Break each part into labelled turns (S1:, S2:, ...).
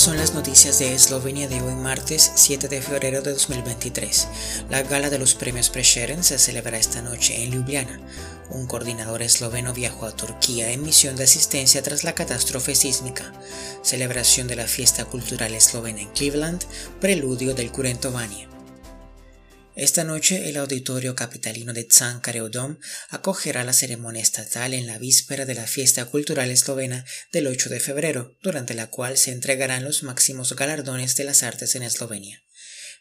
S1: Son las noticias de Eslovenia de hoy martes 7 de febrero de 2023. La gala de los premios Prešeren se celebra esta noche en Ljubljana. Un coordinador esloveno viajó a Turquía en misión de asistencia tras la catástrofe sísmica. Celebración de la fiesta cultural eslovena en Cleveland, preludio del Curentovania. Esta noche el auditorio capitalino de Dom acogerá la ceremonia estatal en la víspera de la fiesta cultural eslovena del 8 de febrero, durante la cual se entregarán los máximos galardones de las artes en Eslovenia.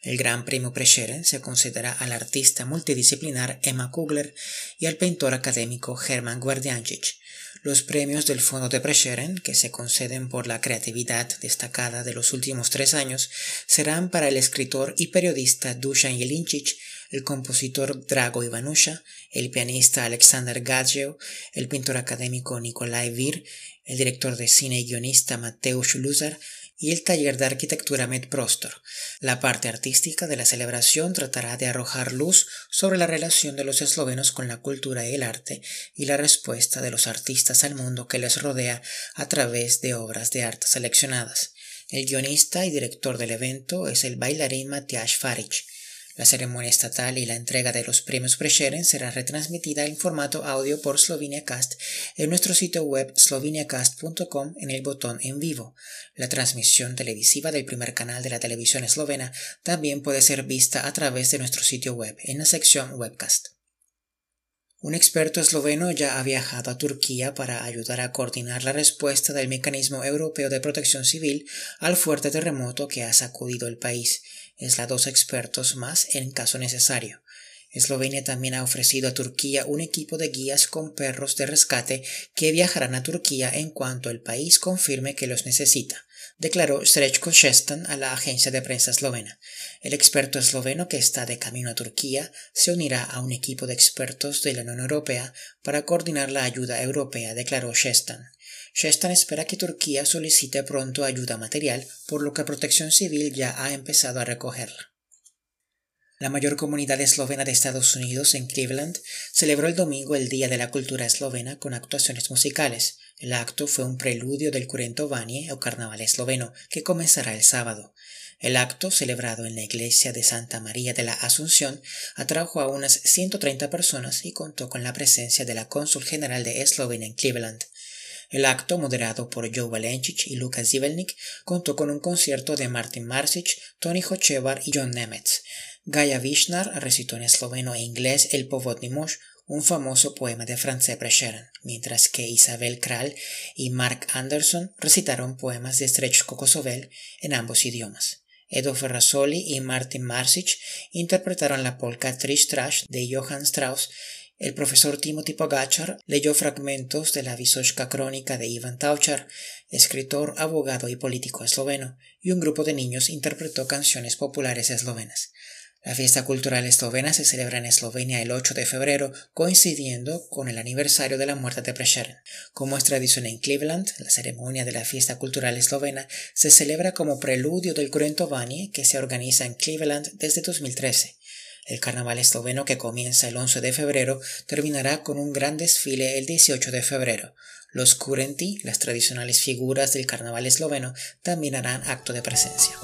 S1: El Gran Premio Prešeren se concederá al artista multidisciplinar Emma Kugler y al pintor académico Herman Guardiancic. Los premios del Fondo de Prešeren, que se conceden por la creatividad destacada de los últimos tres años, serán para el escritor y periodista Dusan Jelincic, el compositor Drago Ivanusha, el pianista Alexander Gadjeo, el pintor académico Nikolai Vir, el director de cine y guionista Mateusz Luzar, y el taller de arquitectura Medprostor. La parte artística de la celebración tratará de arrojar luz sobre la relación de los eslovenos con la cultura y el arte y la respuesta de los artistas al mundo que les rodea a través de obras de arte seleccionadas. El guionista y director del evento es el bailarín Matias Faric. La ceremonia estatal y la entrega de los premios Prešeren será retransmitida en formato audio por Slovenia Cast en nuestro sitio web sloveniacast.com en el botón en vivo. La transmisión televisiva del primer canal de la televisión eslovena también puede ser vista a través de nuestro sitio web en la sección webcast. Un experto esloveno ya ha viajado a Turquía para ayudar a coordinar la respuesta del Mecanismo Europeo de Protección Civil al fuerte terremoto que ha sacudido el país es la dos expertos más en caso necesario. Eslovenia también ha ofrecido a Turquía un equipo de guías con perros de rescate que viajarán a Turquía en cuanto el país confirme que los necesita, declaró Srečko Šestan a la agencia de prensa eslovena. El experto esloveno que está de camino a Turquía se unirá a un equipo de expertos de la Unión Europea para coordinar la ayuda europea, declaró Shestan. Shestan espera que Turquía solicite pronto ayuda material, por lo que Protección Civil ya ha empezado a recogerla. La mayor comunidad eslovena de Estados Unidos, en Cleveland, celebró el domingo el Día de la Cultura Eslovena con actuaciones musicales. El acto fue un preludio del Curentovanie o Carnaval esloveno, que comenzará el sábado. El acto, celebrado en la iglesia de Santa María de la Asunción, atrajo a unas 130 personas y contó con la presencia de la cónsul general de Eslovenia en Cleveland. El acto, moderado por Joe Valencic y Lucas Zivelnik, contó con un concierto de Martin Marsic, Tony Hochevar y John Nemetz. Gaia Vishnar recitó en esloveno e inglés el Povodny un famoso poema de Franz Prešeren, mientras que Isabel Kral y Mark Anderson recitaron poemas de Strechko Kosovel en ambos idiomas. Edo Ferrazoli y Martin Marsic interpretaron la polka Trish Trash de Johann Strauss el profesor Timothy Pogachar leyó fragmentos de la Visochka crónica de Ivan Tauchar, escritor, abogado y político esloveno, y un grupo de niños interpretó canciones populares eslovenas. La fiesta cultural eslovena se celebra en Eslovenia el 8 de febrero, coincidiendo con el aniversario de la muerte de Prešeren. Como es tradición en Cleveland, la ceremonia de la fiesta cultural eslovena se celebra como preludio del Kurentovanie que se organiza en Cleveland desde 2013. El carnaval esloveno que comienza el 11 de febrero terminará con un gran desfile el 18 de febrero. Los kurenti, las tradicionales figuras del carnaval esloveno, también harán acto de presencia.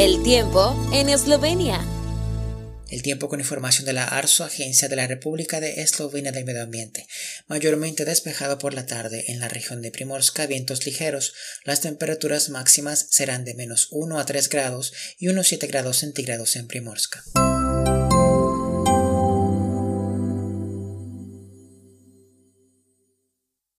S2: El tiempo en Eslovenia.
S1: El tiempo con información de la ARSO, Agencia de la República de Eslovenia del Medio Ambiente. Mayormente despejado por la tarde en la región de Primorska, vientos ligeros. Las temperaturas máximas serán de menos 1 a 3 grados y unos 7 grados centígrados en Primorska.